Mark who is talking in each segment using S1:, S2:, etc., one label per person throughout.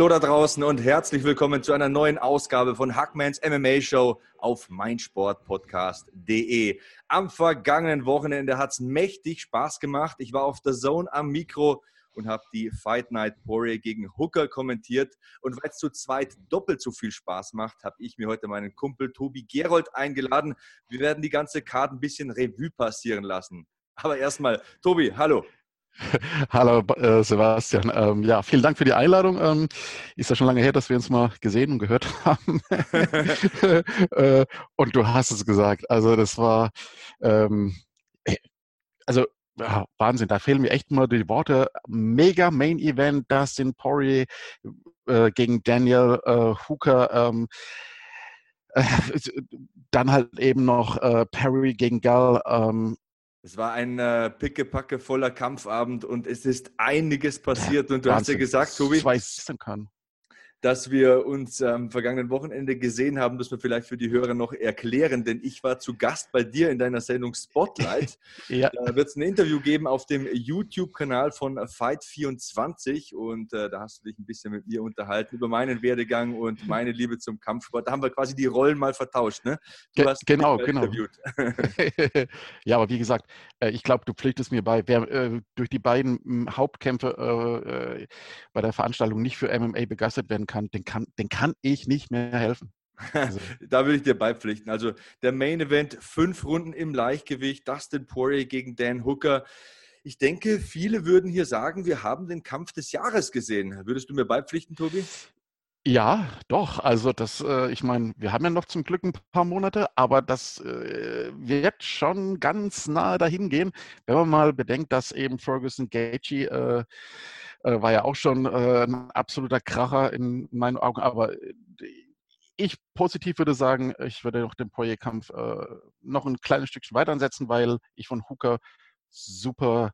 S1: Hallo da draußen und herzlich willkommen zu einer neuen Ausgabe von Hackmans MMA Show auf meinsportpodcast.de. Am vergangenen Wochenende hat es mächtig Spaß gemacht. Ich war auf der Zone am Mikro und habe die Fight Night Warrior gegen Hooker kommentiert. Und weil es zu zweit doppelt so viel Spaß macht, habe ich mir heute meinen Kumpel Tobi Gerold eingeladen. Wir werden die ganze Karte ein bisschen Revue passieren lassen. Aber erstmal, Tobi, hallo.
S2: Hallo äh, Sebastian. Ähm, ja, vielen Dank für die Einladung. Ähm, ist ja schon lange her, dass wir uns mal gesehen und gehört haben. äh, und du hast es gesagt. Also das war, ähm, äh, also ja, Wahnsinn. Da fehlen mir echt mal die Worte. Mega Main Event, Dustin Poirier äh, gegen Daniel äh, Hooker. Ähm, äh, dann halt eben noch Perry gegen Gall. Ähm,
S1: es war ein äh, pickepacke voller Kampfabend und es ist einiges passiert. Und du Wahnsinn. hast ja gesagt, Tobi.
S2: Ich weiß, kann
S1: dass wir uns am vergangenen Wochenende gesehen haben, dass wir vielleicht für die Hörer noch erklären, denn ich war zu Gast bei dir in deiner Sendung Spotlight. ja. Da wird es ein Interview geben auf dem YouTube-Kanal von Fight24 und äh, da hast du dich ein bisschen mit mir unterhalten über meinen Werdegang und meine Liebe zum Kampfsport. Da haben wir quasi die Rollen mal vertauscht. Ne?
S2: Du hast genau, genau. Interviewt. ja, aber wie gesagt, ich glaube, du pflichtest mir bei, wer äh, durch die beiden hm, Hauptkämpfe äh, bei der Veranstaltung nicht für MMA begeistert werden kann, den kann, den kann ich nicht mehr helfen.
S1: Also. da würde ich dir beipflichten. Also der Main Event, fünf Runden im Leichtgewicht, Dustin Poirier gegen Dan Hooker. Ich denke, viele würden hier sagen, wir haben den Kampf des Jahres gesehen. Würdest du mir beipflichten, Tobi?
S2: Ja, doch. Also das, äh, ich meine, wir haben ja noch zum Glück ein paar Monate, aber das äh, wird schon ganz nahe dahin gehen, wenn man mal bedenkt, dass eben Ferguson Gaethje äh, äh, war ja auch schon äh, ein absoluter Kracher in meinen Augen. Aber äh, ich positiv würde sagen, ich würde noch den Poirier-Kampf noch ein kleines Stückchen weiter ansetzen, weil ich von Hooker super,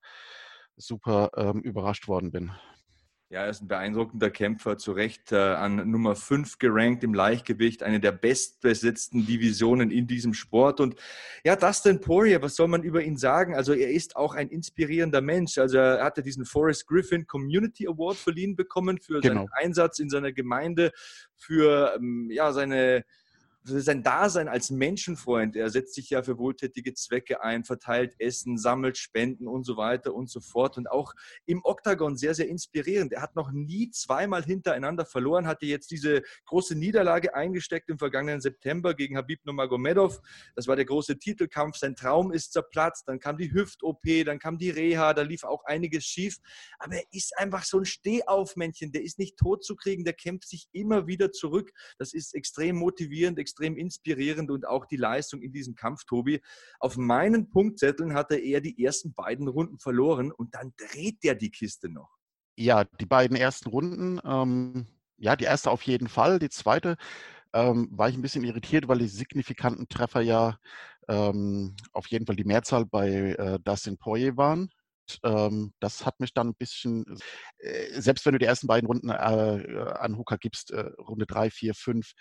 S2: super ähm, überrascht worden bin.
S1: Ja, er ist ein beeindruckender Kämpfer, zu Recht äh, an Nummer 5 gerankt im Leichtgewicht, eine der bestbesetzten Divisionen in diesem Sport. Und ja, Dustin Poirier, was soll man über ihn sagen? Also er ist auch ein inspirierender Mensch. Also er hatte diesen Forrest Griffin Community Award verliehen bekommen für genau. seinen Einsatz in seiner Gemeinde, für ähm, ja, seine sein Dasein als Menschenfreund, er setzt sich ja für wohltätige Zwecke ein, verteilt Essen, sammelt Spenden und so weiter und so fort. Und auch im Oktagon sehr, sehr inspirierend. Er hat noch nie zweimal hintereinander verloren, hatte jetzt diese große Niederlage eingesteckt im vergangenen September gegen Habib Nurmagomedov. Das war der große Titelkampf. Sein Traum ist zerplatzt. Dann kam die Hüft-OP, dann kam die Reha, da lief auch einiges schief. Aber er ist einfach so ein Stehaufmännchen. Der ist nicht tot zu kriegen, der kämpft sich immer wieder zurück. Das ist extrem motivierend, extrem extrem inspirierend und auch die Leistung in diesem Kampf, Tobi. Auf meinen Punktzetteln hat er eher die ersten beiden Runden verloren und dann dreht er die Kiste noch.
S2: Ja, die beiden ersten Runden, ähm, ja, die erste auf jeden Fall. Die zweite ähm, war ich ein bisschen irritiert, weil die signifikanten Treffer ja ähm, auf jeden Fall die Mehrzahl bei äh, Dustin Poirier waren. Ähm, das hat mich dann ein bisschen, äh, selbst wenn du die ersten beiden Runden äh, äh an Hooker gibst, Runde 3, 4, 5,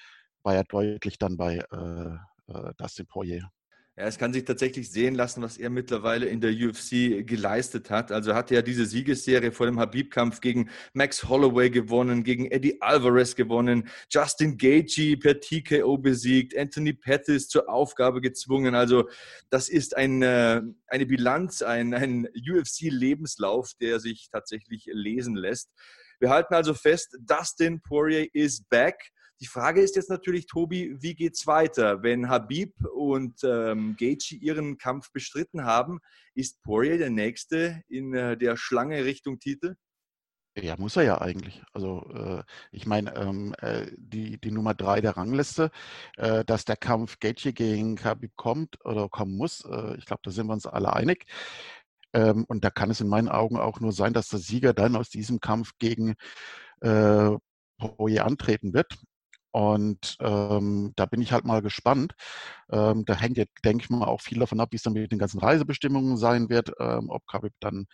S2: war ja deutlich dann bei äh, äh, Dustin Poirier.
S1: Ja, es kann sich tatsächlich sehen lassen, was er mittlerweile in der UFC geleistet hat. Also er hatte ja diese Siegesserie vor dem Habib-Kampf gegen Max Holloway gewonnen, gegen Eddie Alvarez gewonnen, Justin Gaethje per TKO besiegt, Anthony Pettis zur Aufgabe gezwungen. Also das ist ein, äh, eine Bilanz, ein, ein UFC-Lebenslauf, der sich tatsächlich lesen lässt. Wir halten also fest, Dustin Poirier is back. Die Frage ist jetzt natürlich, Tobi, wie geht es weiter? Wenn Habib und ähm, Gaethje ihren Kampf bestritten haben, ist Poirier der Nächste in äh, der Schlange Richtung Titel?
S2: Ja, muss er ja eigentlich. Also äh, ich meine, ähm, äh, die, die Nummer drei der Rangliste, äh, dass der Kampf Gaethje gegen Habib kommt oder kommen muss, äh, ich glaube, da sind wir uns alle einig. Ähm, und da kann es in meinen Augen auch nur sein, dass der Sieger dann aus diesem Kampf gegen äh, Poirier antreten wird. Und ähm, da bin ich halt mal gespannt. Ähm, da hängt ja, denke ich mal, auch viel davon ab, wie es dann mit den ganzen Reisebestimmungen sein wird, ähm, ob Khabib dann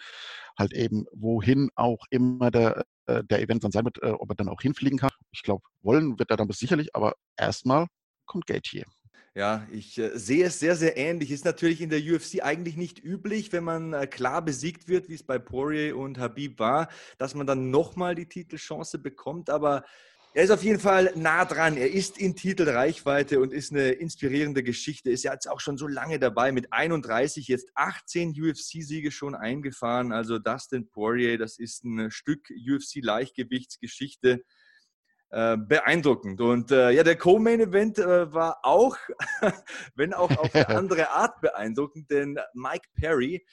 S2: halt eben wohin auch immer der, äh, der Event dann sein wird, äh, ob er dann auch hinfliegen kann. Ich glaube, wollen wird er dann sicherlich, aber erstmal kommt Gate hier.
S1: Ja, ich äh, sehe es sehr, sehr ähnlich. Ist natürlich in der UFC eigentlich nicht üblich, wenn man äh, klar besiegt wird, wie es bei Poirier und Habib war, dass man dann nochmal die Titelchance bekommt. Aber er ist auf jeden Fall nah dran. Er ist in Titelreichweite und ist eine inspirierende Geschichte. Ist ja jetzt auch schon so lange dabei, mit 31 jetzt 18 UFC-Siege schon eingefahren. Also Dustin Poirier, das ist ein Stück UFC-Leichtgewichtsgeschichte. Äh, beeindruckend. Und äh, ja, der Co-Main-Event äh, war auch, wenn auch auf eine andere Art beeindruckend, denn Mike Perry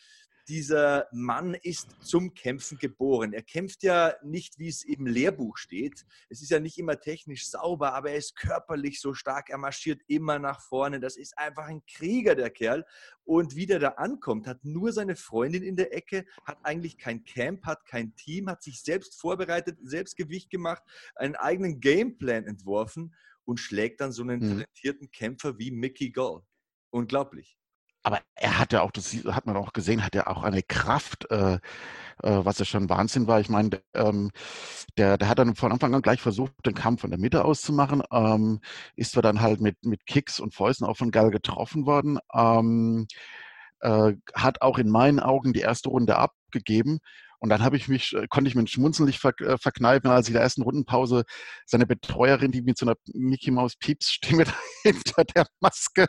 S1: dieser Mann ist zum Kämpfen geboren. Er kämpft ja nicht, wie es im Lehrbuch steht. Es ist ja nicht immer technisch sauber, aber er ist körperlich so stark. Er marschiert immer nach vorne. Das ist einfach ein Krieger, der Kerl. Und wie der da ankommt, hat nur seine Freundin in der Ecke, hat eigentlich kein Camp, hat kein Team, hat sich selbst vorbereitet, selbst Gewicht gemacht, einen eigenen Gameplan entworfen und schlägt dann so einen mhm. talentierten Kämpfer wie Mickey Gall. Unglaublich
S2: aber er hat ja auch, das hat man auch gesehen, hat er auch eine Kraft, äh, äh, was ja schon Wahnsinn war. Ich meine, ähm, der, der hat dann von Anfang an gleich versucht, den Kampf von der Mitte auszumachen, ähm, ist zwar dann halt mit, mit Kicks und Fäusten auch von Gall getroffen worden, ähm, äh, hat auch in meinen Augen die erste Runde abgegeben. Und dann habe ich mich, äh, konnte ich mir Schmunzeln nicht ver äh, verkneifen, als ich in der ersten Rundenpause seine Betreuerin, die mit so einer Mickey Maus Pieps Stimme hinter der Maske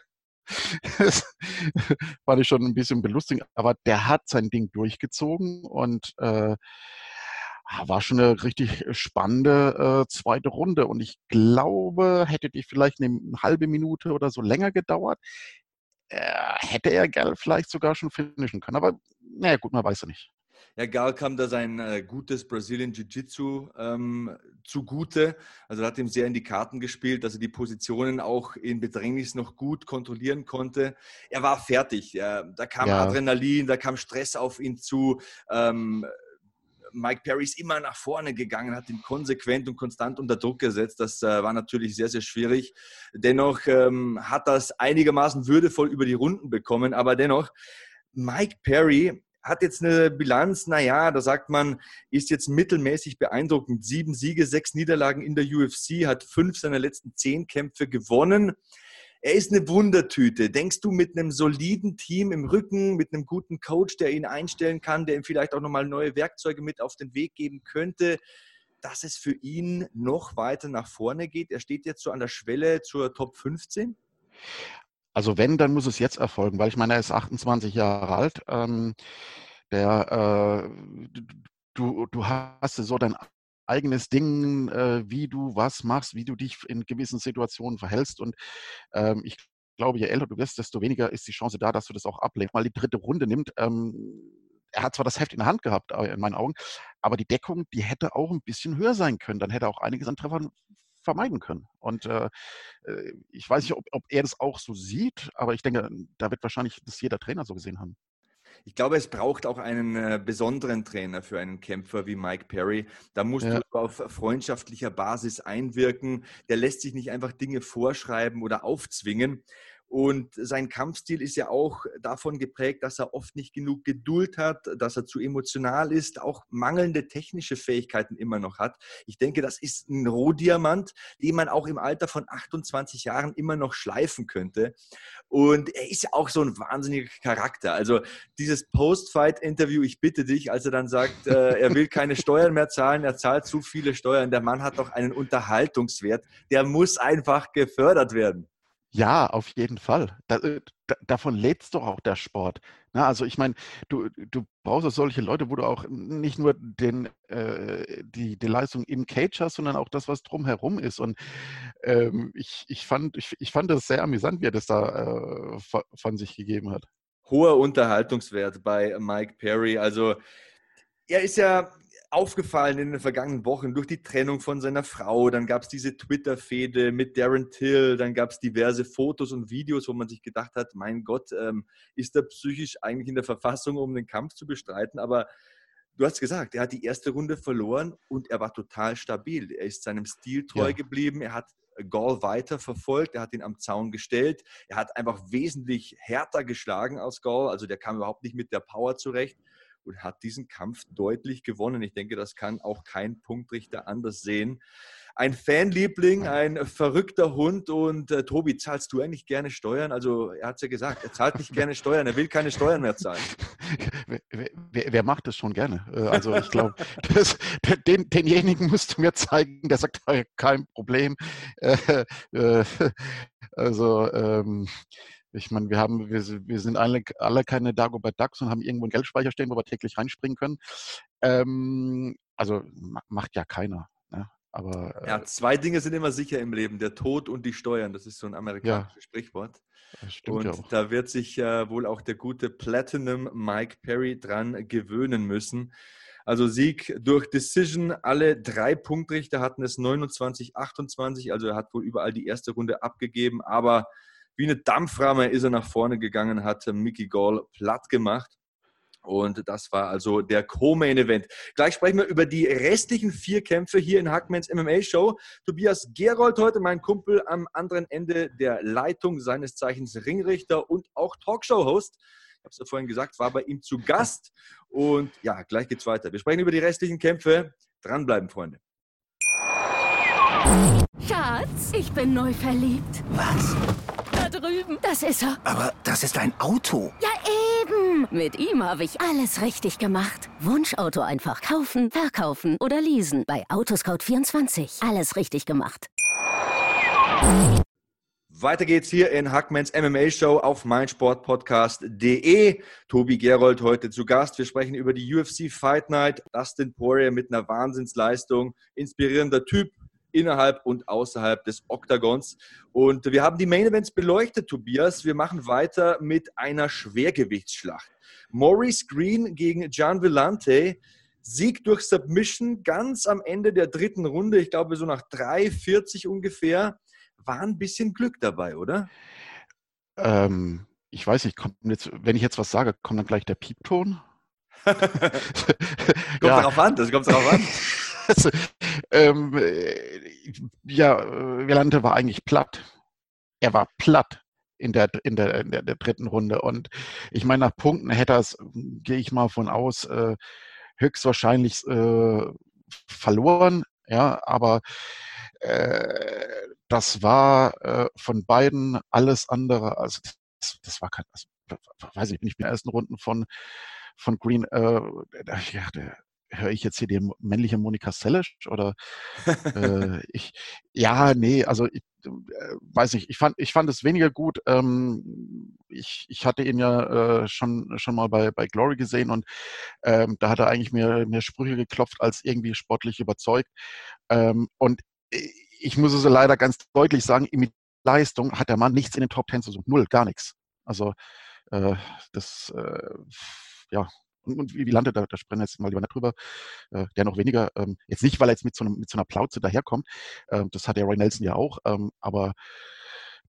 S2: das fand ich schon ein bisschen belustigend, aber der hat sein Ding durchgezogen und äh, war schon eine richtig spannende äh, zweite Runde. Und ich glaube, hätte die vielleicht eine halbe Minute oder so länger gedauert, äh, hätte er vielleicht sogar schon finishen können. Aber naja, gut, man weiß ja nicht.
S1: Ja, Gal kam da sein äh, gutes Brazilian Jiu-Jitsu ähm, zugute. Also hat ihm sehr in die Karten gespielt, dass er die Positionen auch in Bedrängnis noch gut kontrollieren konnte. Er war fertig. Äh, da kam ja. Adrenalin, da kam Stress auf ihn zu. Ähm, Mike Perry ist immer nach vorne gegangen, hat ihn konsequent und konstant unter Druck gesetzt. Das äh, war natürlich sehr, sehr schwierig. Dennoch ähm, hat das einigermaßen würdevoll über die Runden bekommen, aber dennoch, Mike Perry hat jetzt eine Bilanz, naja, da sagt man, ist jetzt mittelmäßig beeindruckend. Sieben Siege, sechs Niederlagen in der UFC, hat fünf seiner letzten zehn Kämpfe gewonnen. Er ist eine Wundertüte. Denkst du mit einem soliden Team im Rücken, mit einem guten Coach, der ihn einstellen kann, der ihm vielleicht auch nochmal neue Werkzeuge mit auf den Weg geben könnte, dass es für ihn noch weiter nach vorne geht? Er steht jetzt so an der Schwelle zur Top 15?
S2: Also wenn, dann muss es jetzt erfolgen, weil ich meine, er ist 28 Jahre alt. Ähm, der, äh, du, du hast so dein eigenes Ding, äh, wie du was machst, wie du dich in gewissen Situationen verhältst. Und ähm, ich glaube, je älter du wirst, desto weniger ist die Chance da, dass du das auch ablenkst. Mal die dritte Runde nimmt. Ähm, er hat zwar das Heft in der Hand gehabt, in meinen Augen, aber die Deckung, die hätte auch ein bisschen höher sein können. Dann hätte er auch einiges an Treffern vermeiden können. Und äh, äh, ich weiß nicht, ob, ob, er das auch so sieht, aber ich denke, da wird wahrscheinlich das jeder Trainer so gesehen haben.
S1: Ich glaube, es braucht auch einen äh, besonderen Trainer für einen Kämpfer wie Mike Perry. Da musst ja. du auf freundschaftlicher Basis einwirken. Der lässt sich nicht einfach Dinge vorschreiben oder aufzwingen. Und sein Kampfstil ist ja auch davon geprägt, dass er oft nicht genug Geduld hat, dass er zu emotional ist, auch mangelnde technische Fähigkeiten immer noch hat. Ich denke, das ist ein Rohdiamant, den man auch im Alter von 28 Jahren immer noch schleifen könnte. Und er ist ja auch so ein wahnsinniger Charakter. Also dieses Post-Fight-Interview, ich bitte dich, als er dann sagt, äh, er will keine Steuern mehr zahlen, er zahlt zu viele Steuern. Der Mann hat doch einen Unterhaltungswert, der muss einfach gefördert werden.
S2: Ja, auf jeden Fall. Da, äh, da, davon lebt doch auch der Sport. Na, also ich meine, du, du brauchst auch solche Leute, wo du auch nicht nur den, äh, die, die Leistung im Cage hast, sondern auch das, was drumherum ist. Und ähm, ich, ich, fand, ich, ich fand das sehr amüsant, wie er das da äh, von sich gegeben hat.
S1: Hoher Unterhaltungswert bei Mike Perry. Also er ist ja aufgefallen in den vergangenen Wochen durch die Trennung von seiner Frau. Dann gab es diese Twitter-Fehde mit Darren Till. Dann gab es diverse Fotos und Videos, wo man sich gedacht hat, mein Gott, ähm, ist er psychisch eigentlich in der Verfassung, um den Kampf zu bestreiten? Aber du hast gesagt, er hat die erste Runde verloren und er war total stabil. Er ist seinem Stil treu ja. geblieben. Er hat Gall weiter verfolgt. Er hat ihn am Zaun gestellt. Er hat einfach wesentlich härter geschlagen als Gall. Also der kam überhaupt nicht mit der Power zurecht und hat diesen Kampf deutlich gewonnen. Ich denke, das kann auch kein Punktrichter anders sehen. Ein Fanliebling, ein verrückter Hund und äh, Tobi, zahlst du eigentlich gerne Steuern? Also er hat es ja gesagt, er zahlt nicht gerne Steuern, er will keine Steuern mehr zahlen.
S2: Wer, wer, wer macht das schon gerne? Äh, also ich glaube, den, denjenigen musst du mir zeigen, der sagt, kein Problem. Äh, äh, also ähm, ich meine, wir haben, wir, wir sind alle, alle keine Dagobert Ducks und haben irgendwo einen Geldspeicher stehen, wo wir täglich reinspringen können. Ähm, also macht ja keiner. Ne? Aber,
S1: äh, ja, zwei Dinge sind immer sicher im Leben, der Tod und die Steuern. Das ist so ein amerikanisches ja, Sprichwort. und ja da wird sich äh, wohl auch der gute Platinum Mike Perry dran gewöhnen müssen. Also Sieg durch Decision. Alle drei Punktrichter hatten es 29, 28. Also er hat wohl überall die erste Runde abgegeben. Aber wie eine Dampframme ist er nach vorne gegangen, hat Mickey Gall platt gemacht. Und das war also der Co-Main-Event. Gleich sprechen wir über die restlichen vier Kämpfe hier in Hackmans MMA-Show. Tobias Gerold heute, mein Kumpel am anderen Ende der Leitung, seines Zeichens Ringrichter und auch Talkshow-Host. Ich habe es ja vorhin gesagt, war bei ihm zu Gast. Und ja, gleich geht's weiter. Wir sprechen über die restlichen Kämpfe. Dranbleiben, Freunde.
S3: Schatz, ich bin neu verliebt.
S4: Was?
S3: Drüben. Das ist er.
S4: Aber das ist ein Auto.
S3: Ja, eben. Mit ihm habe ich alles richtig gemacht. Wunschauto einfach kaufen, verkaufen oder leasen. Bei Autoscout24. Alles richtig gemacht.
S1: Weiter geht's hier in Hackmans MMA Show auf meinsportpodcast.de. Tobi Gerold heute zu Gast. Wir sprechen über die UFC Fight Night. Dustin Poirier mit einer Wahnsinnsleistung. Inspirierender Typ, innerhalb und außerhalb des Oktagons. Und wir haben die Main Events beleuchtet, Tobias. Wir machen weiter mit einer Schwergewichtsschlacht. Maurice Green gegen Gian Villante. Sieg durch Submission ganz am Ende der dritten Runde, ich glaube so nach 3,40 ungefähr. War ein bisschen Glück dabei, oder?
S2: Ähm, ich weiß nicht, jetzt, wenn ich jetzt was sage, kommt dann gleich der Piepton?
S1: kommt ja. darauf an, das kommt darauf an.
S2: ähm, ja, Velante war eigentlich platt. Er war platt in der, in der, in der, der dritten Runde. Und ich meine, nach Punkten hätte er es, gehe ich mal von aus, äh, höchstwahrscheinlich äh, verloren. Ja, aber äh, das war äh, von beiden alles andere. Also das, das war kein, also, weiß ich, bin ich in den ersten Runden von von Green, äh, ja, der, höre ich jetzt hier die männliche Monika Sellisch oder äh, ich, ja, nee, also ich äh, weiß nicht, ich fand, ich fand es weniger gut. Ähm, ich, ich hatte ihn ja äh, schon, schon mal bei, bei Glory gesehen und ähm, da hat er eigentlich mehr, mehr Sprüche geklopft als irgendwie sportlich überzeugt. Ähm, und ich muss es leider ganz deutlich sagen, mit Leistung hat der Mann nichts in den Top Ten zu suchen. Null, gar nichts. Also äh, das, äh, ja, und wie, wie landet da, da wir jetzt mal lieber nicht drüber, äh, der noch weniger, ähm, jetzt nicht, weil er jetzt mit so, einem, mit so einer Plauze daherkommt, äh, das hat der Roy Nelson ja auch, ähm, aber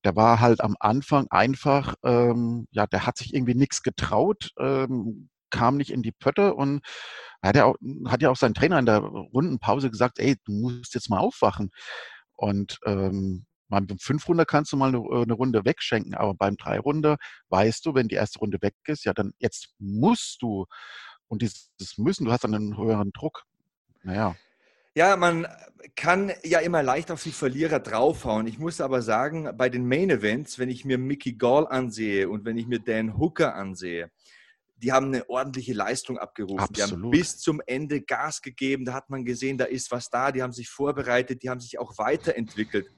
S2: der war halt am Anfang einfach, ähm, ja, der hat sich irgendwie nichts getraut, ähm, kam nicht in die Pötte und hat ja, auch, hat ja auch sein Trainer in der Rundenpause gesagt, ey, du musst jetzt mal aufwachen. Und ähm, beim fünf Runde kannst du mal eine, äh, eine, Runde wegschenken, aber beim drei Runde weißt du, wenn die erste Runde weg ist, ja, dann jetzt musst du. Und dieses Müssen, du hast dann einen höheren Druck. Naja.
S1: Ja, man kann ja immer leicht auf die Verlierer draufhauen. Ich muss aber sagen, bei den Main Events, wenn ich mir Mickey Gall ansehe und wenn ich mir Dan Hooker ansehe, die haben eine ordentliche Leistung abgerufen. Absolut. Die haben bis zum Ende Gas gegeben. Da hat man gesehen, da ist was da. Die haben sich vorbereitet, die haben sich auch weiterentwickelt.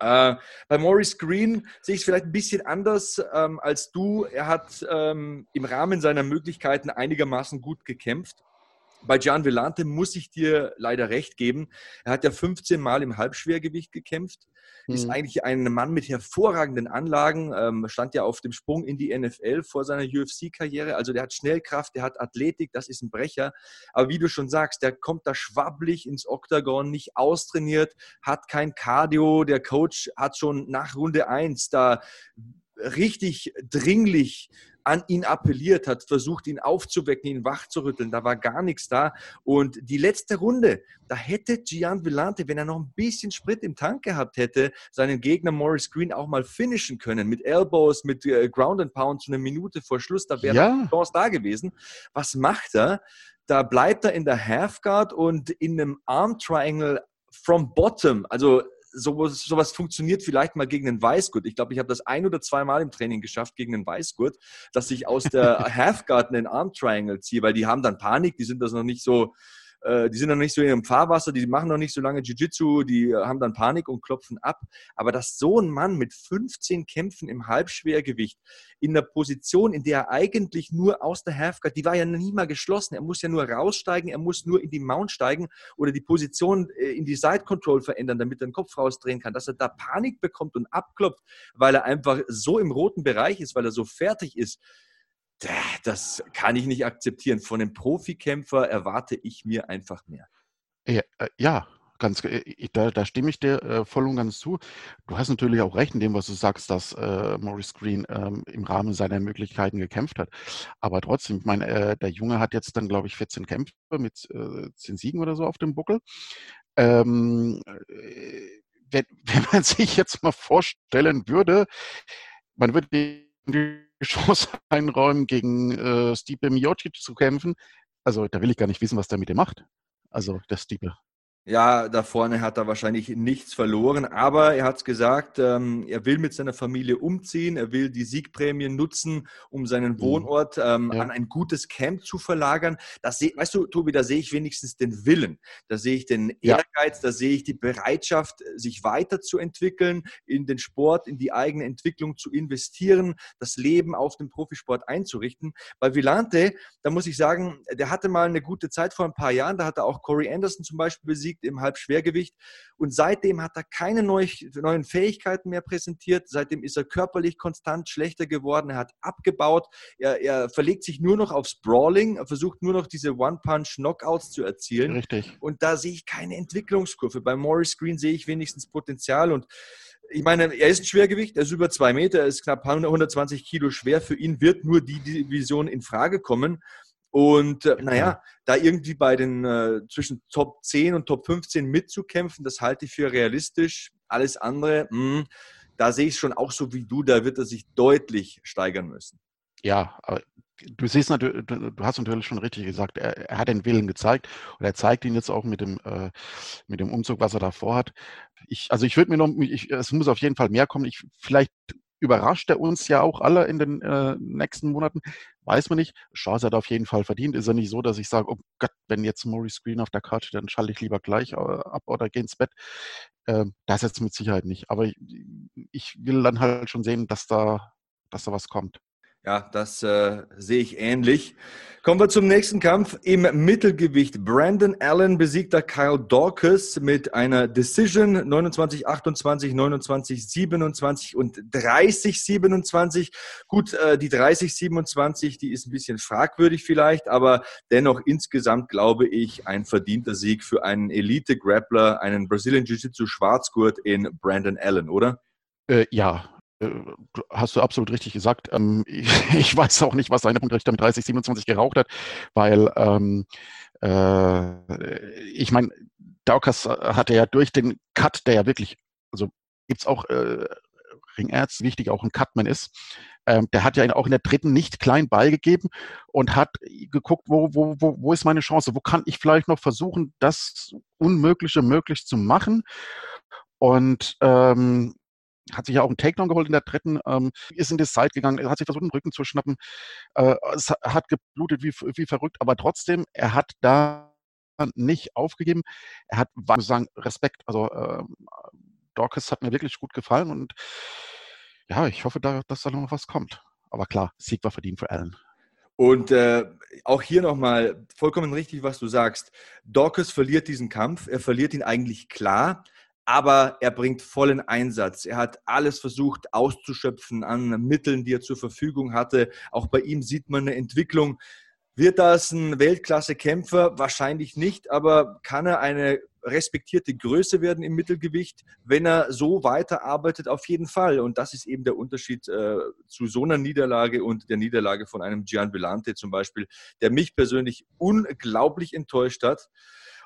S1: Äh, bei Maurice Green sehe ich es vielleicht ein bisschen anders ähm, als du. Er hat ähm, im Rahmen seiner Möglichkeiten einigermaßen gut gekämpft. Bei Gian Vellante muss ich dir leider recht geben. Er hat ja 15 Mal im Halbschwergewicht gekämpft. Mhm. Ist eigentlich ein Mann mit hervorragenden Anlagen. Ähm, stand ja auf dem Sprung in die NFL vor seiner UFC-Karriere. Also der hat Schnellkraft, der hat Athletik, das ist ein Brecher. Aber wie du schon sagst, der kommt da schwabbelig ins Oktagon, nicht austrainiert, hat kein Cardio. Der Coach hat schon nach Runde 1 da richtig dringlich an ihn appelliert, hat versucht, ihn aufzuwecken, ihn wachzurütteln. Da war gar nichts da. Und die letzte Runde, da hätte Gian Villante, wenn er noch ein bisschen Sprit im Tank gehabt hätte, seinen Gegner Morris Green auch mal finishen können. Mit Elbows, mit äh, Ground and Pound zu einer Minute vor Schluss. Da wäre ja. Chance da gewesen. Was macht er? Da bleibt er in der Half Guard und in einem Arm Triangle from bottom, also sowas, sowas funktioniert vielleicht mal gegen einen Weißgurt. Ich glaube, ich habe das ein oder zwei Mal im Training geschafft gegen einen Weißgurt, dass ich aus der Half-Guard einen Arm Triangle ziehe, weil die haben dann Panik, die sind das noch nicht so, die sind noch nicht so in ihrem Fahrwasser, die machen noch nicht so lange Jiu-Jitsu, die äh, haben dann Panik und klopfen ab. Aber dass so ein Mann mit 15 Kämpfen im Halbschwergewicht in der Position, in der er eigentlich nur aus der Halfguard, die war ja nie mal geschlossen, er muss ja nur raussteigen, er muss nur in die Mount steigen oder die Position äh, in die Side Control verändern, damit er den Kopf rausdrehen kann, dass er da Panik bekommt und abklopft, weil er einfach so im roten Bereich ist, weil er so fertig ist das kann ich nicht akzeptieren. Von einem Profikämpfer erwarte ich mir einfach mehr.
S2: Ja, äh, ja ganz, äh, da, da, stimme ich dir äh, voll und ganz zu. Du hast natürlich auch recht in dem, was du sagst, dass äh, Maurice Green ähm, im Rahmen seiner Möglichkeiten gekämpft hat. Aber trotzdem, ich meine, äh, der Junge hat jetzt dann, glaube ich, 14 Kämpfe mit 10 äh, Siegen oder so auf dem Buckel. Ähm, wenn, wenn man sich jetzt mal vorstellen würde, man würde Chance einräumen, gegen äh, Stipe Miocic zu kämpfen. Also da will ich gar nicht wissen, was der mit dem macht. Also der Stipe.
S1: Ja, da vorne hat er wahrscheinlich nichts verloren, aber er hat es gesagt, ähm, er will mit seiner Familie umziehen, er will die Siegprämie nutzen, um seinen mhm. Wohnort ähm, ja. an ein gutes Camp zu verlagern. Das seh, weißt du, Tobi, da sehe ich wenigstens den Willen, da sehe ich den Ehrgeiz, ja. da sehe ich die Bereitschaft, sich weiterzuentwickeln, in den Sport, in die eigene Entwicklung zu investieren, das Leben auf dem Profisport einzurichten. Bei Villante, da muss ich sagen, der hatte mal eine gute Zeit vor ein paar Jahren, da hat er auch Corey Anderson zum Beispiel besiegt besiegt im Halbschwergewicht. Und seitdem hat er keine neuen Fähigkeiten mehr präsentiert. Seitdem ist er körperlich konstant schlechter geworden. Er hat abgebaut. Er, er verlegt sich nur noch aufs Brawling. Er versucht nur noch diese One-Punch-Knockouts zu erzielen.
S2: Richtig.
S1: Und da sehe ich keine Entwicklungskurve. Bei Morris Green sehe ich wenigstens Potenzial. Und ich meine, er ist ein Schwergewicht, er ist über zwei Meter, er ist knapp 120 Kilo schwer. Für ihn wird nur die Division in Frage kommen. Und äh, naja, da irgendwie bei den äh, zwischen Top 10 und Top 15 mitzukämpfen, das halte ich für realistisch. Alles andere, mh, hm, da sehe ich schon auch so wie du, da wird er sich deutlich steigern müssen.
S2: Ja, aber du siehst natürlich, du, hast natürlich schon richtig gesagt, er, er, hat den Willen gezeigt und er zeigt ihn jetzt auch mit dem, äh, mit dem Umzug, was er davor hat. Ich, also ich würde mir noch, ich, es muss auf jeden Fall mehr kommen. Ich, vielleicht überrascht er uns ja auch alle in den äh, nächsten Monaten. Weiß man nicht. Chance hat auf jeden Fall verdient. Ist ja nicht so, dass ich sage, oh Gott, wenn jetzt Maurice Green auf der Karte, dann schalte ich lieber gleich äh, ab oder gehe ins Bett. Ähm, das jetzt mit Sicherheit nicht. Aber ich, ich, will dann halt schon sehen, dass da, dass da was kommt.
S1: Ja, das äh, sehe ich ähnlich. Kommen wir zum nächsten Kampf im Mittelgewicht. Brandon Allen besiegte Kyle Dawkins mit einer Decision 29, 28, 29, 27 und 30, 27. Gut, äh, die 30, 27, die ist ein bisschen fragwürdig vielleicht, aber dennoch insgesamt glaube ich ein verdienter Sieg für einen Elite-Grappler, einen Brazilian Jiu-Jitsu Schwarzgurt in Brandon Allen, oder?
S2: Äh, ja, hast du absolut richtig gesagt. Ähm, ich, weiß auch nicht, was seine Punktrichter mit 30, 27 geraucht hat, weil ähm, äh, ich meine, Daukas hatte ja durch den Cut, der ja wirklich, also gibt es auch äh, Ringärz, wichtig auch ein Cutman ist, ähm, der hat ja auch in der dritten nicht klein beigegeben und hat geguckt, wo, wo, wo, wo ist meine Chance, wo kann ich vielleicht noch versuchen, das Unmögliche möglich zu machen. Und ähm, hat sich ja auch einen Takedown geholt in der dritten, ähm, ist in die Side gegangen, hat sich versucht, den Rücken zu schnappen. Äh, es hat geblutet wie, wie verrückt, aber trotzdem, er hat da nicht aufgegeben. Er hat, war sagen, Respekt. Also äh, Dorcas hat mir wirklich gut gefallen und ja, ich hoffe, da, dass da noch was kommt. Aber klar, Sieg war verdient für Allen.
S1: Und äh, auch hier nochmal vollkommen richtig, was du sagst. Dorcas verliert diesen Kampf. Er verliert ihn eigentlich klar aber er bringt vollen Einsatz. Er hat alles versucht auszuschöpfen an Mitteln, die er zur Verfügung hatte. Auch bei ihm sieht man eine Entwicklung. Wird das ein Weltklasse-Kämpfer? Wahrscheinlich nicht, aber kann er eine respektierte Größe werden im Mittelgewicht, wenn er so weiterarbeitet, auf jeden Fall. Und das ist eben der Unterschied äh, zu so einer Niederlage und der Niederlage von einem Gian Vellante zum Beispiel, der mich persönlich unglaublich enttäuscht hat.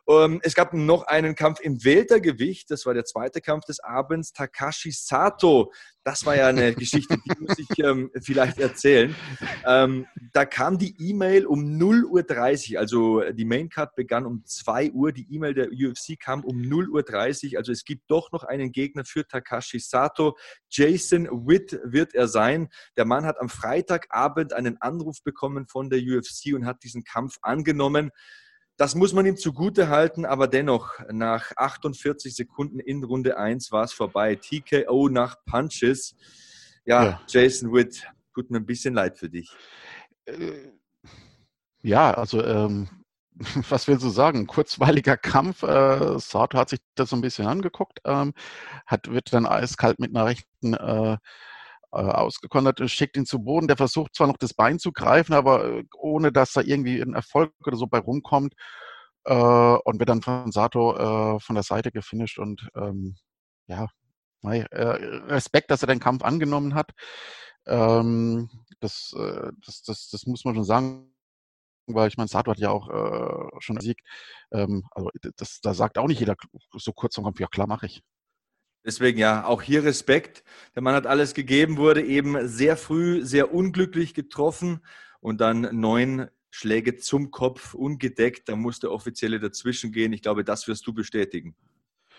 S1: Ähm, es gab noch einen Kampf im Weltergewicht, das war der zweite Kampf des Abends, Takashi Sato. Das war ja eine Geschichte, die muss ich ähm, vielleicht erzählen. Ähm, da kam die E-Mail um 0.30 Uhr, also die Maincard begann um 2 Uhr, die E-Mail der UFC kam um 0.30 Uhr, also es gibt doch noch einen Gegner für Takashi Sato. Jason Witt wird er sein. Der Mann hat am Freitagabend einen Anruf bekommen von der UFC und hat diesen Kampf angenommen. Das muss man ihm zugute halten, aber dennoch, nach 48 Sekunden in Runde 1 war es vorbei. TKO nach Punches. Ja, ja, Jason Witt, tut mir ein bisschen leid für dich.
S2: Äh, ja, also ähm, was willst du sagen? Kurzweiliger Kampf. Äh, Sato hat sich das so ein bisschen angeguckt, ähm, hat, wird dann eiskalt mit einer rechten äh, äh, ausgekontert, schickt ihn zu Boden. Der versucht zwar noch das Bein zu greifen, aber äh, ohne dass da irgendwie ein Erfolg oder so bei rumkommt. Äh, und wird dann von Sato äh, von der Seite gefinisht und ähm, ja, äh, Respekt, dass er den Kampf angenommen hat. Ähm, das, äh, das, das, das muss man schon sagen weil ich meine, Sato hat ja auch äh, schon besiegt. Ähm, also das, da sagt auch nicht jeder so kurz vom Kampf, ja klar, mache ich.
S1: Deswegen ja, auch hier Respekt. Der Mann hat alles gegeben, wurde eben sehr früh, sehr unglücklich getroffen und dann neun Schläge zum Kopf ungedeckt. Da musste Offizielle dazwischen gehen. Ich glaube, das wirst du bestätigen.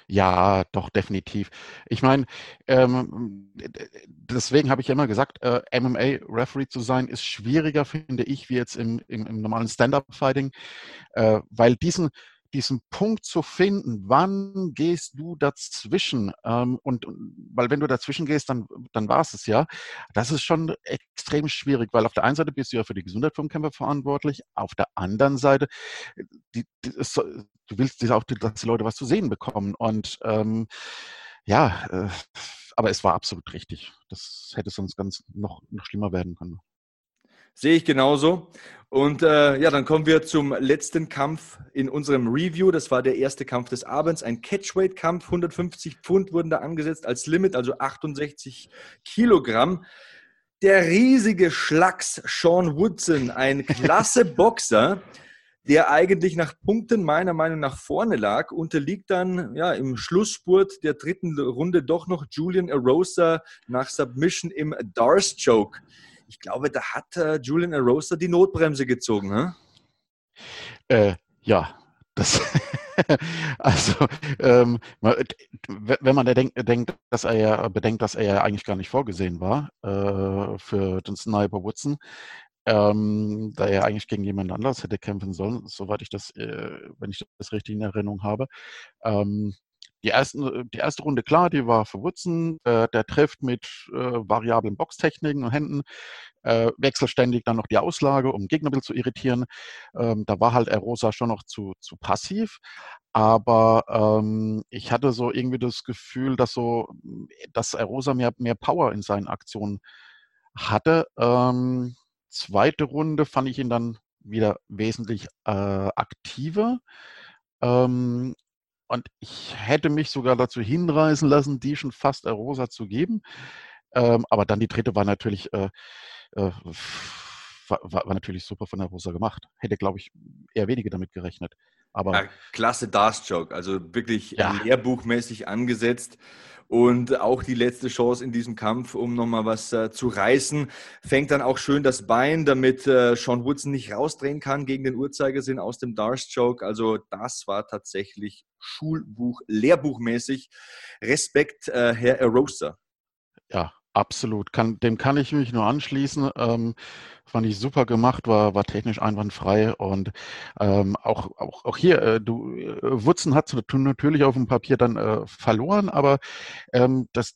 S2: Ja, doch, definitiv. Ich meine, ähm, deswegen habe ich ja immer gesagt, äh, MMA-Referee zu sein, ist schwieriger, finde ich, wie jetzt im, im, im normalen Stand-up-Fighting, äh, weil diesen, diesen Punkt zu finden, wann gehst du dazwischen? Ähm, und, weil wenn du dazwischen gehst, dann, dann war es es ja. Das ist schon extrem schwierig, weil auf der einen Seite bist du ja für die Gesundheit vom Kämpfer verantwortlich, auf der anderen Seite, die, die, es, du willst auch, dass die Leute was zu sehen bekommen. Und ähm, ja, äh, aber es war absolut richtig. Das hätte sonst ganz noch, noch schlimmer werden können.
S1: Sehe ich genauso. Und äh, ja, dann kommen wir zum letzten Kampf in unserem Review. Das war der erste Kampf des Abends, ein Catchweight-Kampf. 150 Pfund wurden da angesetzt als Limit, also 68 Kilogramm. Der riesige Schlacks Sean Woodson, ein klasse Boxer, der eigentlich nach Punkten meiner Meinung nach vorne lag, unterliegt dann ja im Schlussspurt der dritten Runde doch noch Julian Arosa nach Submission im Dars Choke ich glaube, da hat äh, Julian Arosa die Notbremse gezogen. Hm?
S2: Äh, ja, das, also, ähm, wenn man denkt, dass er ja, bedenkt, dass er ja eigentlich gar nicht vorgesehen war äh, für den Sniper Woodson, ähm, da er eigentlich gegen jemand anders hätte kämpfen sollen, soweit ich das, äh, wenn ich das richtig in Erinnerung habe. Ähm, die, ersten, die erste Runde, klar, die war für Woodson. Äh, der trifft mit äh, variablen Boxtechniken und Händen, äh, wechselständig dann noch die Auslage, um Gegner zu irritieren. Ähm, da war halt Erosa schon noch zu, zu passiv. Aber ähm, ich hatte so irgendwie das Gefühl, dass so, dass Erosa mehr, mehr Power in seinen Aktionen hatte. Ähm, zweite Runde fand ich ihn dann wieder wesentlich äh, aktiver. Ähm, und ich hätte mich sogar dazu hinreißen lassen, die schon fast Rosa zu geben. Ähm, aber dann die dritte war natürlich, äh, äh, war, war, natürlich super von der Rosa gemacht. Hätte, glaube ich, eher weniger damit gerechnet. Aber
S1: ja, klasse Dars-Joke, also wirklich ja. lehrbuchmäßig angesetzt und auch die letzte Chance in diesem Kampf, um nochmal was äh, zu reißen. Fängt dann auch schön das Bein, damit äh, Sean Woodson nicht rausdrehen kann gegen den Uhrzeigersinn aus dem Dars Choke. Also das war tatsächlich Schulbuch, Lehrbuchmäßig. Respekt, äh, Herr Erosa.
S2: Ja, Absolut, kann, dem kann ich mich nur anschließen. Ähm, fand ich super gemacht, war, war technisch einwandfrei und ähm, auch, auch, auch hier, äh, du, äh, Wutzen hat natürlich auf dem Papier dann äh, verloren, aber ähm, das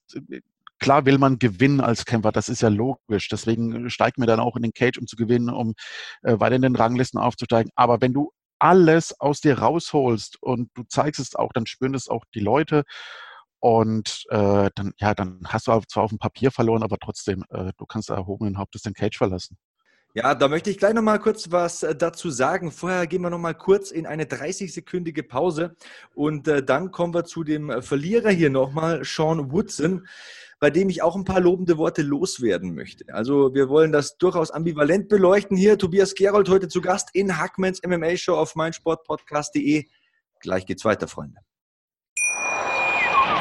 S2: klar will man gewinnen als Kämpfer, das ist ja logisch. Deswegen steigt mir dann auch in den Cage, um zu gewinnen, um äh, weiter in den Ranglisten aufzusteigen. Aber wenn du alles aus dir rausholst und du zeigst es auch, dann spüren es auch die Leute. Und äh, dann, ja, dann hast du zwar auf dem Papier verloren, aber trotzdem, äh, du kannst erhobenen Hauptes den Cage verlassen.
S1: Ja, da möchte ich gleich noch mal kurz was äh, dazu sagen. Vorher gehen wir noch mal kurz in eine 30-sekündige Pause und äh, dann kommen wir zu dem äh, Verlierer hier noch mal, Sean Woodson, bei dem ich auch ein paar lobende Worte loswerden möchte. Also wir wollen das durchaus ambivalent beleuchten hier. Tobias Gerold heute zu Gast in Hackmans MMA Show auf meinsportpodcast.de. Gleich geht's weiter, Freunde.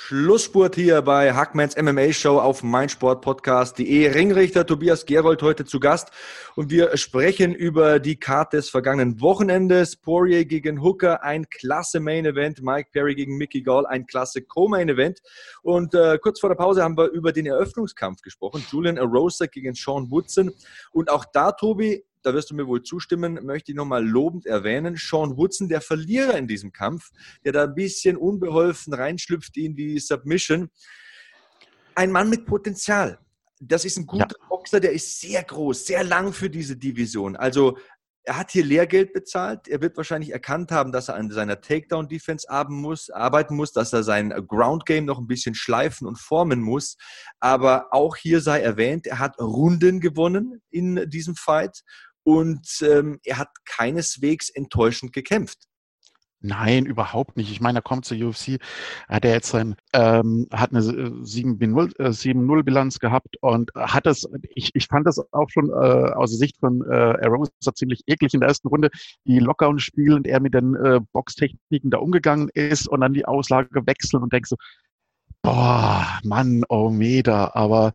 S1: Schlussspurt hier bei Hackmans MMA Show auf meinsportpodcast.de. Ringrichter Tobias Gerold heute zu Gast und wir sprechen über die Karte des vergangenen Wochenendes. Poirier gegen Hooker, ein klasse Main Event. Mike Perry gegen Mickey Gall, ein klasse Co-Main Event. Und äh, kurz vor der Pause haben wir über den Eröffnungskampf gesprochen. Julian Arosa gegen Sean Woodson. Und auch da, Tobi, da wirst du mir wohl zustimmen, möchte ich nochmal lobend erwähnen. Sean Woodson, der Verlierer in diesem Kampf, der da ein bisschen unbeholfen reinschlüpft in die Submission. Ein Mann mit Potenzial. Das ist ein guter ja. Boxer, der ist sehr groß, sehr lang für diese Division. Also er hat hier Lehrgeld bezahlt. Er wird wahrscheinlich erkannt haben, dass er an seiner Takedown-Defense arbeiten muss, arbeiten muss, dass er sein Ground-Game noch ein bisschen schleifen und formen muss. Aber auch hier sei erwähnt, er hat Runden gewonnen in diesem Fight und ähm, er hat keineswegs enttäuschend gekämpft.
S2: Nein, überhaupt nicht. Ich meine, er kommt zur UFC, hat er jetzt sein, ähm, hat eine 7-0-Bilanz äh, gehabt und hat es, ich, ich fand das auch schon äh, aus der Sicht von äh, Arosa ziemlich eklig in der ersten Runde, die Lockdown spielen und er mit den äh, Boxtechniken da umgegangen ist und dann die Auslage wechseln und denkst so, boah, Mann, oh Meter, aber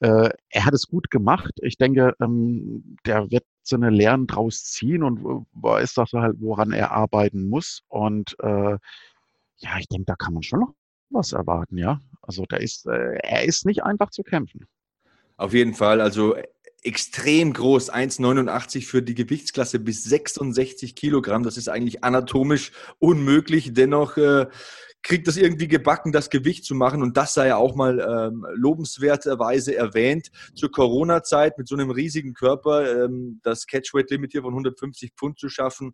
S2: äh, er hat es gut gemacht. Ich denke, ähm, der wird seine Lehren draus ziehen und weiß das halt, woran er arbeiten muss. Und äh, ja, ich denke, da kann man schon noch was erwarten, ja. Also da ist, äh, er ist nicht einfach zu kämpfen.
S1: Auf jeden Fall, also extrem groß, 1,89 für die Gewichtsklasse bis 66 Kilogramm. Das ist eigentlich anatomisch unmöglich. Dennoch äh, kriegt das irgendwie gebacken, das Gewicht zu machen. Und das sei ja auch mal ähm, lobenswerterweise erwähnt. Zur Corona-Zeit mit so einem riesigen Körper ähm, das Catchweight-Limit hier von 150 Pfund zu schaffen,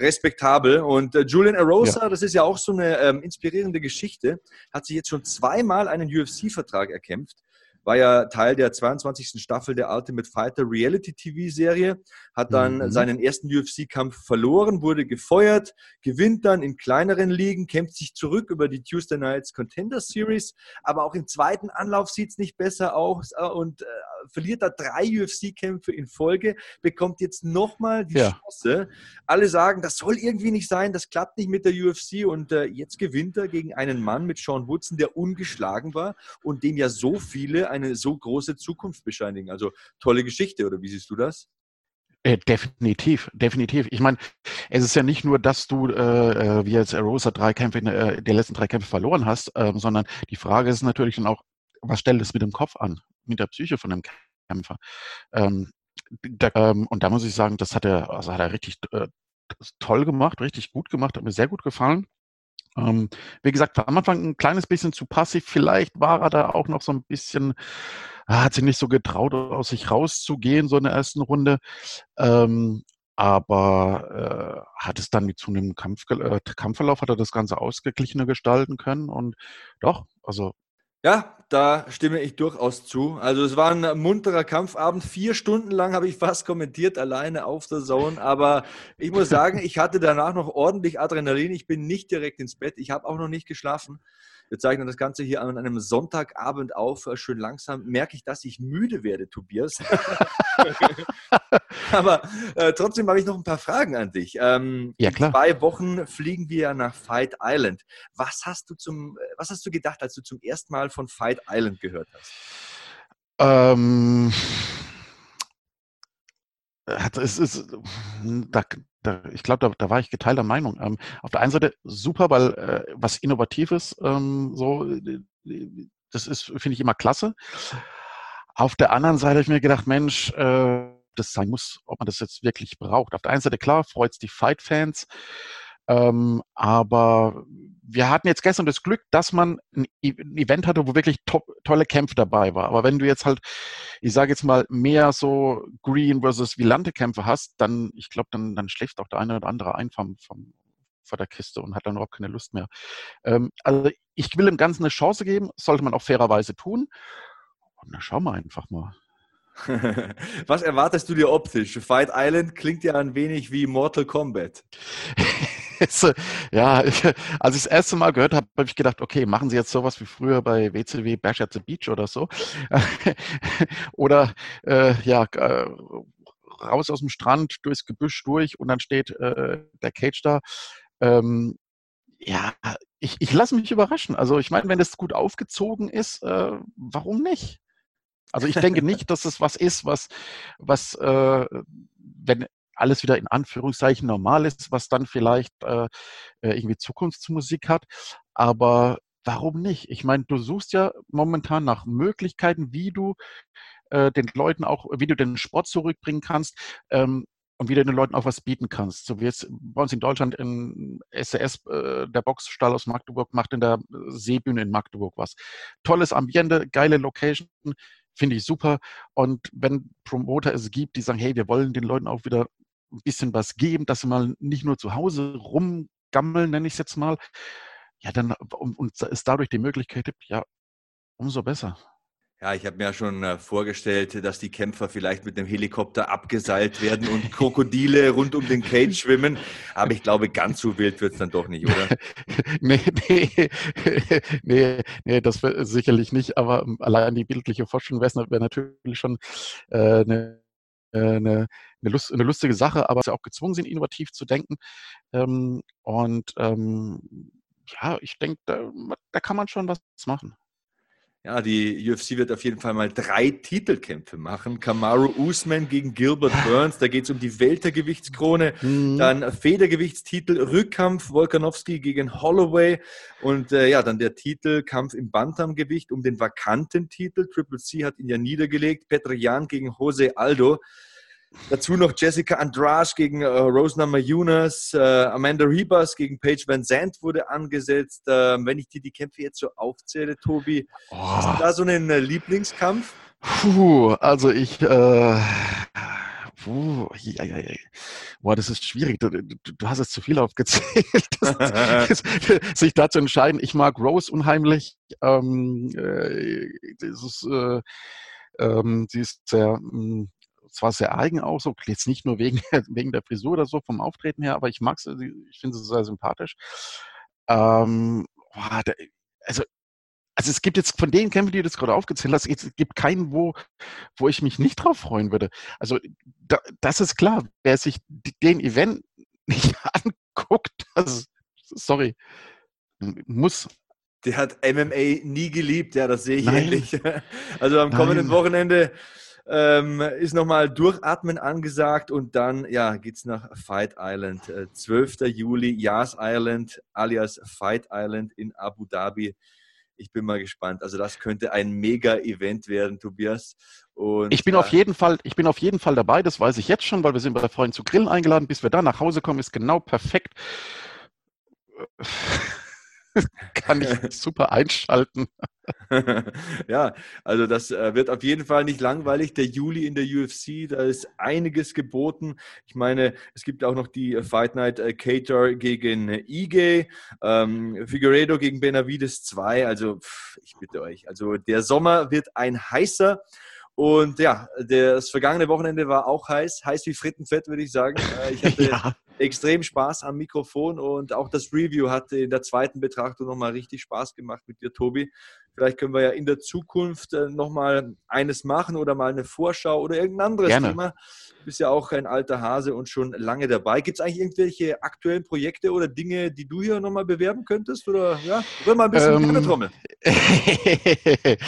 S1: respektabel. Und äh, Julian Arosa, ja. das ist ja auch so eine ähm, inspirierende Geschichte, hat sich jetzt schon zweimal einen UFC-Vertrag erkämpft war ja Teil der 22. Staffel der Ultimate Fighter Reality TV-Serie, hat dann mhm. seinen ersten UFC-Kampf verloren, wurde gefeuert, gewinnt dann in kleineren Ligen, kämpft sich zurück über die Tuesday Nights Contender Series, aber auch im zweiten Anlauf sieht es nicht besser aus äh, und äh, verliert da drei UFC-Kämpfe in Folge, bekommt jetzt nochmal die ja. Chance. Alle sagen, das soll irgendwie nicht sein, das klappt nicht mit der UFC und äh, jetzt gewinnt er gegen einen Mann mit Sean Woodson, der ungeschlagen war und dem ja so viele eine so große Zukunft bescheinigen. Also tolle Geschichte, oder wie siehst du das?
S2: Äh, definitiv, definitiv. Ich meine, es ist ja nicht nur, dass du, äh, äh wie jetzt Rosa drei Kämpfe, äh, die letzten drei Kämpfe verloren hast, äh, sondern die Frage ist natürlich dann auch, was stellt es mit dem Kopf an? mit der Psyche von dem Kämpfer. Ähm, da, ähm, und da muss ich sagen, das hat er, also hat er richtig äh, toll gemacht, richtig gut gemacht, hat mir sehr gut gefallen. Ähm, wie gesagt, war am Anfang ein kleines bisschen zu passiv. Vielleicht war er da auch noch so ein bisschen, hat sich nicht so getraut, aus sich rauszugehen, so in der ersten Runde. Ähm, aber äh, hat es dann mit zunehmendem Kampf, äh, Kampfverlauf, hat er das Ganze ausgeglichener gestalten können. Und doch, also
S1: ja, da stimme ich durchaus zu. Also es war ein munterer Kampfabend. Vier Stunden lang habe ich fast kommentiert, alleine auf der Zone. Aber ich muss sagen, ich hatte danach noch ordentlich Adrenalin. Ich bin nicht direkt ins Bett. Ich habe auch noch nicht geschlafen. Wir zeichnen das Ganze hier an einem Sonntagabend auf. Schön langsam merke ich, dass ich müde werde, Tobias. Aber äh, trotzdem habe ich noch ein paar Fragen an dich. Ähm, ja, klar. In zwei Wochen fliegen wir nach Fight Island. Was hast du zum, was hast du gedacht, als du zum ersten Mal von Fight Island gehört hast?
S2: Ähm, es ist, da, da, ich glaube, da, da, war ich geteilter Meinung. Ähm, auf der einen Seite super, weil äh, was Innovatives, ähm, so, das ist, finde ich, immer klasse. Auf der anderen Seite habe ich mir gedacht, Mensch, äh, das sein muss, ob man das jetzt wirklich braucht. Auf der einen Seite, klar, freut es die Fight-Fans, ähm, aber wir hatten jetzt gestern das Glück, dass man ein, e-, Event hatte, wo wirklich top, tolle Kämpfe dabei war. Aber wenn du jetzt halt, ich sage jetzt mal, mehr so Green versus Vilante Kämpfe hast, dann, ich glaube, dann, dann schläft auch der eine oder andere ein vom, vom, vor der Kiste und hat dann überhaupt keine Lust mehr. Ähm, also ich will dem Ganzen eine Chance geben, sollte man auch fairerweise tun. Und dann schauen wir einfach mal.
S1: Was erwartest du dir optisch? Fight Island klingt ja ein wenig wie Mortal Kombat.
S2: ja, ich, als ich das erste Mal gehört habe, habe ich gedacht, okay, machen Sie jetzt sowas wie früher bei WCW Bash at the Beach oder so. oder äh, ja, äh, raus aus dem Strand, durchs Gebüsch durch und dann steht äh, der Cage da. Ähm, ja, ich, ich lasse mich überraschen. Also ich meine, wenn das gut aufgezogen ist, äh, warum nicht? Also ich denke nicht, dass es was ist, was, was äh, wenn alles wieder in Anführungszeichen normal ist, was dann vielleicht äh, äh, irgendwie Zukunftsmusik hat. Aber warum nicht? Ich meine, du suchst ja momentan nach Möglichkeiten, wie du äh, den Leuten auch, wie du den Sport zurückbringen kannst. Ähm, und wie du den Leuten auch was bieten kannst. So wie jetzt bei uns in Deutschland in SES, äh, der Boxstall aus Magdeburg, macht in der Seebühne in Magdeburg was. Tolles Ambiente, geile Location, finde ich super. Und wenn Promoter es gibt, die sagen, hey, wir wollen den Leuten auch wieder ein bisschen was geben, dass sie mal nicht nur zu Hause rumgammeln, nenne ich es jetzt mal, ja, dann und, und es dadurch die Möglichkeit gibt, ja, umso besser.
S1: Ja, ich habe mir ja schon äh, vorgestellt, dass die Kämpfer vielleicht mit dem Helikopter abgeseilt werden und Krokodile rund um den Cage schwimmen. Aber ich glaube, ganz so wild wird es dann doch nicht, oder?
S2: nee, nee, nee, nee, das sicherlich nicht. Aber ähm, allein die bildliche Forschung wäre wär natürlich schon äh, eine eine, eine, Lust, eine, lustige Sache, aber sie auch gezwungen sind, innovativ zu denken. Ähm, und ähm, ja, ich denke, da, da, kann man schon was machen.
S1: Ja, die UFC wird auf jeden Fall mal drei Titelkämpfe machen. Kamaru Usman gegen Gilbert Burns, da geht es um die Weltergewichtskrone. Mhm. Dann Federgewichtstitel, Rückkampf, Volkanowski gegen Holloway. Und äh, ja, dann der Titelkampf im Bantamgewicht um den vakanten Titel. Triple C hat ihn ja niedergelegt. Petrian gegen Jose Aldo. Dazu noch Jessica Andrade gegen äh, Rosna Mayunas, äh, Amanda Rebus gegen Paige Van Zandt wurde angesetzt. Äh, wenn ich dir die Kämpfe jetzt so aufzähle, Tobi, oh. hast du da so einen äh, Lieblingskampf?
S2: Puh, also ich, äh, puh, ja, ja, ja. Boah, das ist schwierig. Du, du, du hast jetzt zu viel aufgezählt. Das, das, sich da zu entscheiden. Ich mag Rose unheimlich. Ähm, äh, das ist, äh, ähm, sie ist sehr, mh, hm, zwar sehr eigen auch, so jetzt nicht nur wegen, wegen der Frisur oder so vom Auftreten her, aber ich mag sie, ich finde sie sehr sympathisch. Ähm, boah, da, also also es gibt jetzt von den Kämpfen, die du jetzt gerade aufgezählt hast, es gibt keinen, wo, wo ich mich nicht drauf freuen würde. Also da, das ist klar, wer sich den Event nicht anguckt, das, sorry, muss.
S1: Der hat MMA nie geliebt, ja, das sehe ich Nein. ähnlich. Also am kommenden Nein. Wochenende ähm, ist nochmal Durchatmen angesagt und dann ja, geht es nach Fight Island. Äh, 12. Juli, Yas Island alias Fight Island in Abu Dhabi. Ich bin mal gespannt. Also das könnte ein Mega-Event werden, Tobias.
S2: Und, ich bin ja. auf jeden Fall, ich bin auf jeden Fall dabei. Das weiß ich jetzt schon, weil wir sind bei Freunden zu grillen eingeladen. Bis wir da nach Hause kommen, ist genau perfekt. kann ich super einschalten.
S1: ja, also das äh, wird auf jeden Fall nicht langweilig. Der Juli in der UFC, da ist einiges geboten. Ich meine, es gibt auch noch die Fight Night äh, Cater gegen Ige, ähm, Figueredo gegen Benavides 2. Also pff, ich bitte euch, also der Sommer wird ein heißer. Und ja, das vergangene Wochenende war auch heiß, heiß wie Frittenfett, würde ich sagen. Äh, ich hatte ja. Extrem Spaß am Mikrofon und auch das Review hat in der zweiten Betrachtung nochmal richtig Spaß gemacht mit dir, Tobi. Vielleicht können wir ja in der Zukunft äh, nochmal eines machen oder mal eine Vorschau oder irgendein anderes Gerne. Thema. Du bist ja auch ein alter Hase und schon lange dabei. Gibt es eigentlich irgendwelche aktuellen Projekte oder Dinge, die du hier nochmal bewerben könntest? Oder ja, rühr mal ein bisschen ähm, Trommel.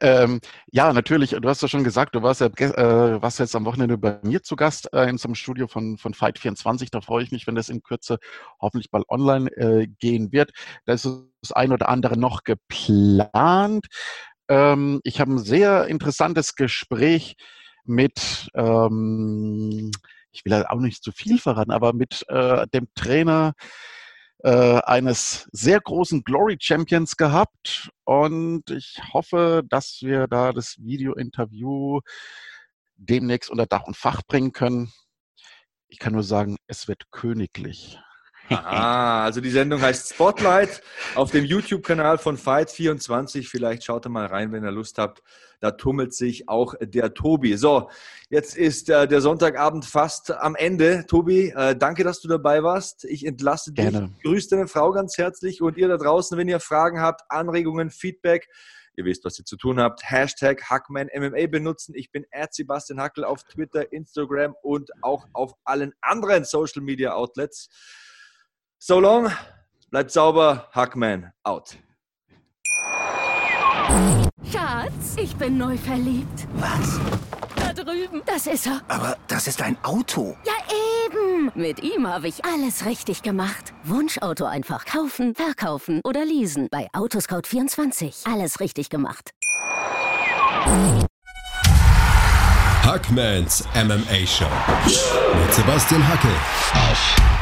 S2: ähm, ja, natürlich. Du hast ja schon gesagt, du warst ja äh, warst jetzt am Wochenende bei mir zu Gast äh, in so einem Studio von, von Fight24. Da freue ich mich, wenn das in Kürze hoffentlich bald online äh, gehen wird. Da ist das ein oder andere noch geplant. Ähm, ich habe ein sehr interessantes Gespräch mit, ähm, ich will auch nicht zu viel verraten, aber mit äh, dem Trainer äh, eines sehr großen Glory Champions gehabt und ich hoffe, dass wir da das Video-Interview demnächst unter Dach und Fach bringen können. Ich kann nur sagen, es wird königlich.
S1: Aha, also die Sendung heißt Spotlight auf dem YouTube-Kanal von Fight24. Vielleicht schaut ihr mal rein, wenn ihr Lust habt. Da tummelt sich auch der Tobi. So, jetzt ist äh, der Sonntagabend fast am Ende. Tobi, äh, danke, dass du dabei warst. Ich entlasse
S2: Gerne.
S1: dich. Grüß deine Frau ganz herzlich und ihr da draußen, wenn ihr Fragen habt, Anregungen, Feedback. Ihr wisst, was ihr zu tun habt. Hashtag HackmanMMA benutzen. Ich bin Sebastian Hackel auf Twitter, Instagram und auch auf allen anderen Social Media Outlets. So long, bleibt sauber, Hackman out.
S3: Schatz, ich bin neu verliebt.
S4: Was?
S3: Da drüben. Das ist er.
S4: Aber das ist ein Auto.
S3: Ja, eben. Mit ihm habe ich alles richtig gemacht. Wunschauto einfach kaufen, verkaufen oder leasen. Bei Autoscout24. Alles richtig gemacht.
S5: Hackmans MMA Show mit Sebastian Hacke auf